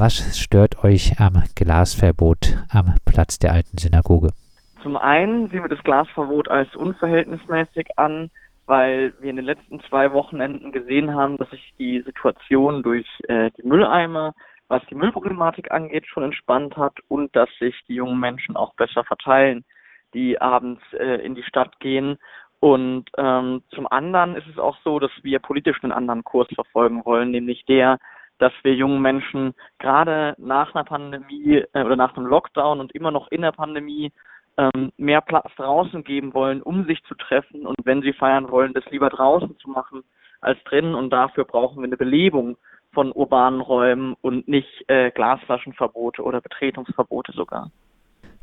Was stört euch am Glasverbot am Platz der alten Synagoge? Zum einen sehen wir das Glasverbot als unverhältnismäßig an, weil wir in den letzten zwei Wochenenden gesehen haben, dass sich die Situation durch äh, die Mülleimer, was die Müllproblematik angeht, schon entspannt hat und dass sich die jungen Menschen auch besser verteilen, die abends äh, in die Stadt gehen. Und ähm, zum anderen ist es auch so, dass wir politisch einen anderen Kurs verfolgen wollen, nämlich der, dass wir jungen Menschen gerade nach einer Pandemie äh, oder nach einem Lockdown und immer noch in der Pandemie ähm, mehr Platz draußen geben wollen, um sich zu treffen und wenn sie feiern wollen, das lieber draußen zu machen als drinnen und dafür brauchen wir eine Belebung von urbanen Räumen und nicht äh, Glasflaschenverbote oder Betretungsverbote sogar.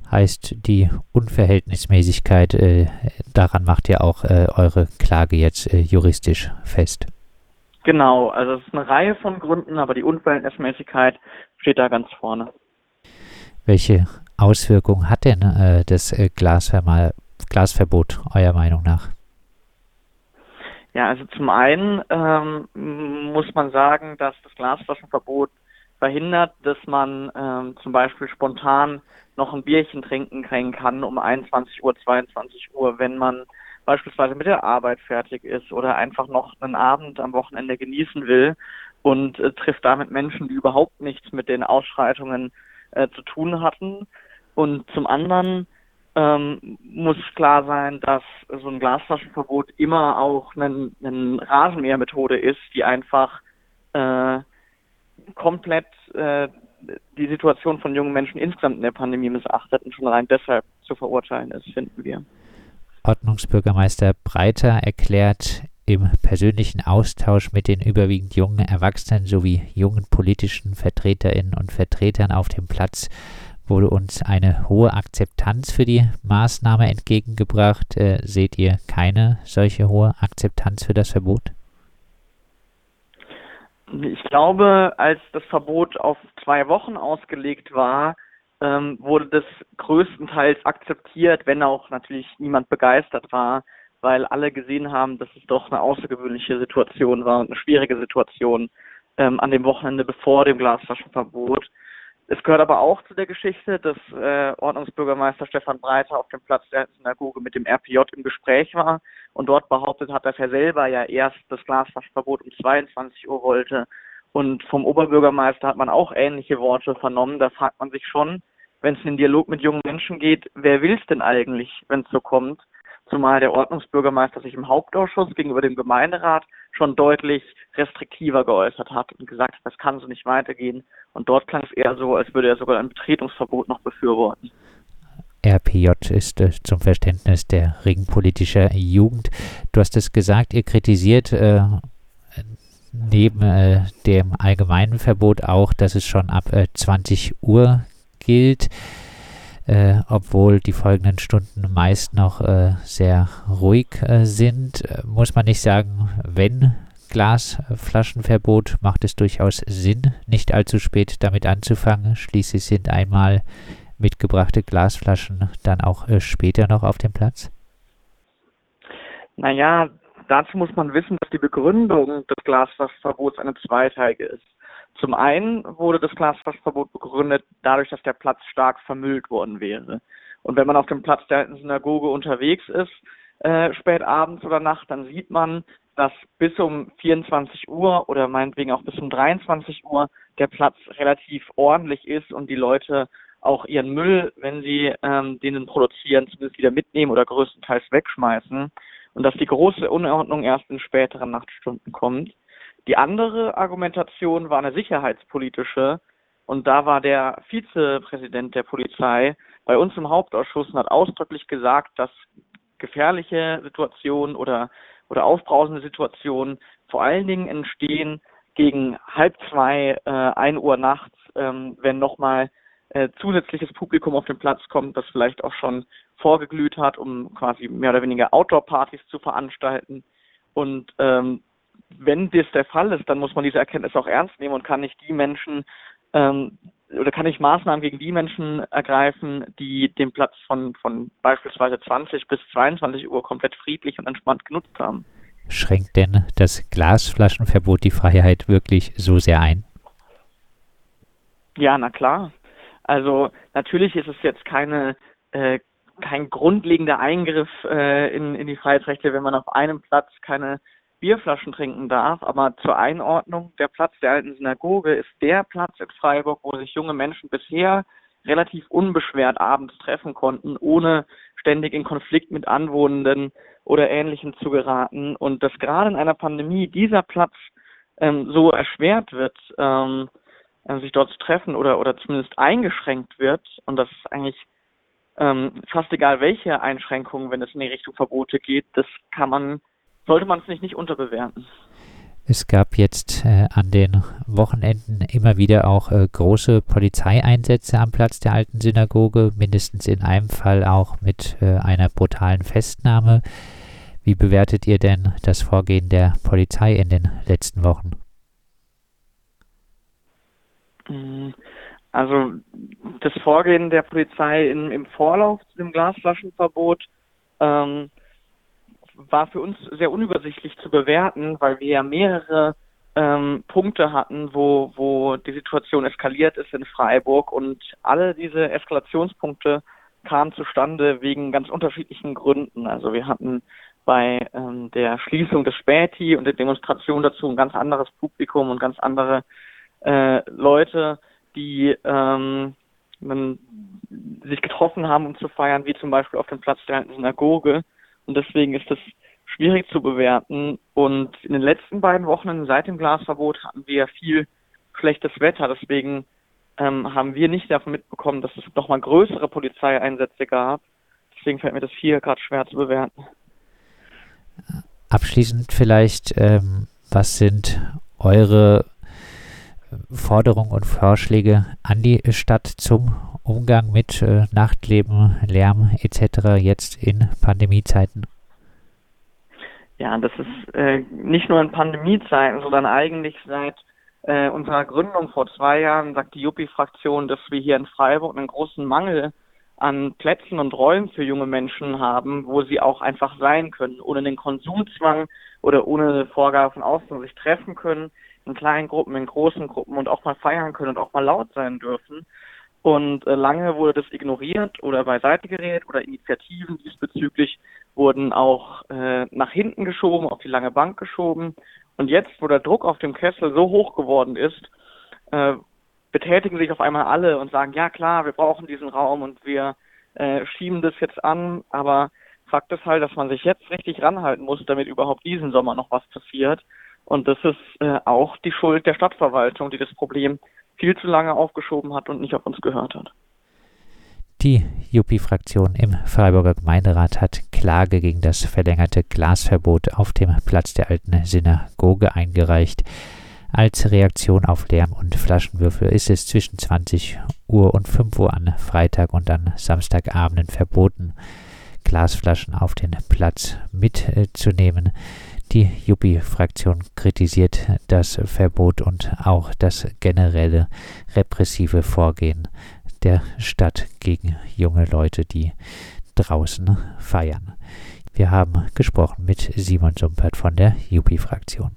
Heißt die Unverhältnismäßigkeit, äh, daran macht ihr auch äh, eure Klage jetzt äh, juristisch fest? Genau, also es ist eine Reihe von Gründen, aber die Unverhältnismäßigkeit steht da ganz vorne. Welche Auswirkungen hat denn äh, das äh, Glasverbot eurer Meinung nach? Ja, also zum einen ähm, muss man sagen, dass das Glasflaschenverbot verhindert, dass man ähm, zum Beispiel spontan noch ein Bierchen trinken kann um 21 Uhr, 22 Uhr, wenn man beispielsweise mit der Arbeit fertig ist oder einfach noch einen Abend am Wochenende genießen will und äh, trifft damit Menschen, die überhaupt nichts mit den Ausschreitungen äh, zu tun hatten. Und zum anderen ähm, muss klar sein, dass so ein Glasflaschenverbot immer auch eine, eine Rasenmähermethode ist, die einfach äh, komplett äh, die Situation von jungen Menschen insgesamt in der Pandemie missachtet und schon allein deshalb zu verurteilen ist, finden wir. Ordnungsbürgermeister Breiter erklärt im persönlichen Austausch mit den überwiegend jungen Erwachsenen sowie jungen politischen Vertreterinnen und Vertretern auf dem Platz wurde uns eine hohe Akzeptanz für die Maßnahme entgegengebracht. Äh, seht ihr keine solche hohe Akzeptanz für das Verbot? Ich glaube, als das Verbot auf zwei Wochen ausgelegt war, ähm, wurde das größtenteils akzeptiert, wenn auch natürlich niemand begeistert war, weil alle gesehen haben, dass es doch eine außergewöhnliche Situation war und eine schwierige Situation ähm, an dem Wochenende bevor dem Glasflaschenverbot. Es gehört aber auch zu der Geschichte, dass äh, Ordnungsbürgermeister Stefan Breiter auf dem Platz der Synagoge mit dem RPJ im Gespräch war und dort behauptet hat, dass er selber ja erst das Glasflaschenverbot um 22 Uhr wollte. Und vom Oberbürgermeister hat man auch ähnliche Worte vernommen. Da fragt man sich schon, wenn es in den Dialog mit jungen Menschen geht, wer will es denn eigentlich, wenn es so kommt? Zumal der Ordnungsbürgermeister sich im Hauptausschuss gegenüber dem Gemeinderat schon deutlich restriktiver geäußert hat und gesagt hat, das kann so nicht weitergehen. Und dort klang es eher so, als würde er sogar ein Betretungsverbot noch befürworten. RPJ ist äh, zum Verständnis der regen politischer Jugend. Du hast es gesagt, ihr kritisiert äh, neben äh, dem allgemeinen Verbot auch, dass es schon ab 20 äh, Uhr gilt, äh, obwohl die folgenden Stunden meist noch äh, sehr ruhig sind. muss man nicht sagen, wenn Glasflaschenverbot macht es durchaus Sinn, nicht allzu spät damit anzufangen. Schließlich sind einmal mitgebrachte Glasflaschen dann auch äh, später noch auf dem Platz? Naja, dazu muss man wissen, dass die Begründung des Glasflaschenverbots eine zweiteilige ist. Zum einen wurde das Glasflaschenverbot begründet dadurch, dass der Platz stark vermüllt worden wäre. Und wenn man auf dem Platz der alten Synagoge unterwegs ist, äh, spät abends oder Nacht, dann sieht man, dass bis um 24 Uhr oder meinetwegen auch bis um 23 Uhr der Platz relativ ordentlich ist und die Leute auch ihren Müll, wenn sie ähm, den produzieren, zumindest wieder mitnehmen oder größtenteils wegschmeißen und dass die große Unordnung erst in späteren Nachtstunden kommt. Die andere Argumentation war eine sicherheitspolitische und da war der Vizepräsident der Polizei bei uns im Hauptausschuss und hat ausdrücklich gesagt, dass gefährliche Situationen oder, oder aufbrausende Situationen vor allen Dingen entstehen gegen halb zwei, äh, ein Uhr nachts, ähm, wenn nochmal äh, zusätzliches Publikum auf den Platz kommt, das vielleicht auch schon vorgeglüht hat, um quasi mehr oder weniger Outdoor-Partys zu veranstalten. Und ähm, wenn das der Fall ist, dann muss man diese Erkenntnis auch ernst nehmen und kann nicht die Menschen ähm, oder kann ich Maßnahmen gegen die Menschen ergreifen, die den Platz von, von beispielsweise 20 bis 22 Uhr komplett friedlich und entspannt genutzt haben. Schränkt denn das Glasflaschenverbot die Freiheit wirklich so sehr ein? Ja, na klar. Also natürlich ist es jetzt keine äh, kein grundlegender Eingriff äh, in, in die Freiheitsrechte, wenn man auf einem Platz keine Bierflaschen trinken darf. Aber zur Einordnung, der Platz der alten Synagoge ist der Platz in Freiburg, wo sich junge Menschen bisher relativ unbeschwert abends treffen konnten, ohne ständig in Konflikt mit Anwohnenden oder Ähnlichem zu geraten. Und dass gerade in einer Pandemie dieser Platz ähm, so erschwert wird, ähm, äh, sich dort zu treffen oder, oder zumindest eingeschränkt wird, und das ist eigentlich ähm, fast egal welche Einschränkungen, wenn es in die Richtung Verbote geht, das kann man, sollte man es nicht, nicht unterbewerten. Es gab jetzt äh, an den Wochenenden immer wieder auch äh, große Polizeieinsätze am Platz der alten Synagoge, mindestens in einem Fall auch mit äh, einer brutalen Festnahme. Wie bewertet ihr denn das Vorgehen der Polizei in den letzten Wochen? Mm, also das Vorgehen der Polizei in, im Vorlauf zu dem Glasflaschenverbot ähm, war für uns sehr unübersichtlich zu bewerten, weil wir ja mehrere ähm, Punkte hatten, wo, wo die Situation eskaliert ist in Freiburg und alle diese Eskalationspunkte kamen zustande wegen ganz unterschiedlichen Gründen. Also wir hatten bei ähm, der Schließung des Späti und der Demonstration dazu ein ganz anderes Publikum und ganz andere äh, Leute, die ähm, man, sich getroffen haben, um zu feiern, wie zum Beispiel auf dem Platz der alten Synagoge. Und deswegen ist das schwierig zu bewerten. Und in den letzten beiden Wochen seit dem Glasverbot hatten wir viel schlechtes Wetter. Deswegen ähm, haben wir nicht davon mitbekommen, dass es nochmal größere Polizeieinsätze gab. Deswegen fällt mir das hier gerade schwer zu bewerten. Abschließend vielleicht, ähm, was sind eure Forderungen und Vorschläge an die Stadt zum Umgang mit äh, Nachtleben, Lärm etc. jetzt in Pandemiezeiten? Ja, das ist äh, nicht nur in Pandemiezeiten, sondern eigentlich seit äh, unserer Gründung vor zwei Jahren sagt die Juppie-Fraktion, dass wir hier in Freiburg einen großen Mangel an Plätzen und Räumen für junge Menschen haben, wo sie auch einfach sein können, ohne den Konsumzwang oder ohne Vorgabe von außen sich treffen können, in kleinen Gruppen, in großen Gruppen und auch mal feiern können und auch mal laut sein dürfen. Und äh, lange wurde das ignoriert oder beiseite geredet oder Initiativen diesbezüglich wurden auch äh, nach hinten geschoben, auf die lange Bank geschoben. Und jetzt, wo der Druck auf dem Kessel so hoch geworden ist, äh, betätigen sich auf einmal alle und sagen, ja klar, wir brauchen diesen Raum und wir äh, schieben das jetzt an, aber Fakt ist halt, dass man sich jetzt richtig ranhalten muss, damit überhaupt diesen Sommer noch was passiert. Und das ist äh, auch die Schuld der Stadtverwaltung, die das Problem viel zu lange aufgeschoben hat und nicht auf uns gehört hat. Die Juppie-Fraktion im Freiburger Gemeinderat hat Klage gegen das verlängerte Glasverbot auf dem Platz der alten Synagoge eingereicht. Als Reaktion auf Lärm und Flaschenwürfe ist es zwischen 20 Uhr und 5 Uhr an Freitag und an Samstagabenden verboten, Glasflaschen auf den Platz mitzunehmen. Die Juppie-Fraktion kritisiert das Verbot und auch das generelle repressive Vorgehen der Stadt gegen junge Leute, die draußen feiern. Wir haben gesprochen mit Simon Sumpert von der Juppie-Fraktion.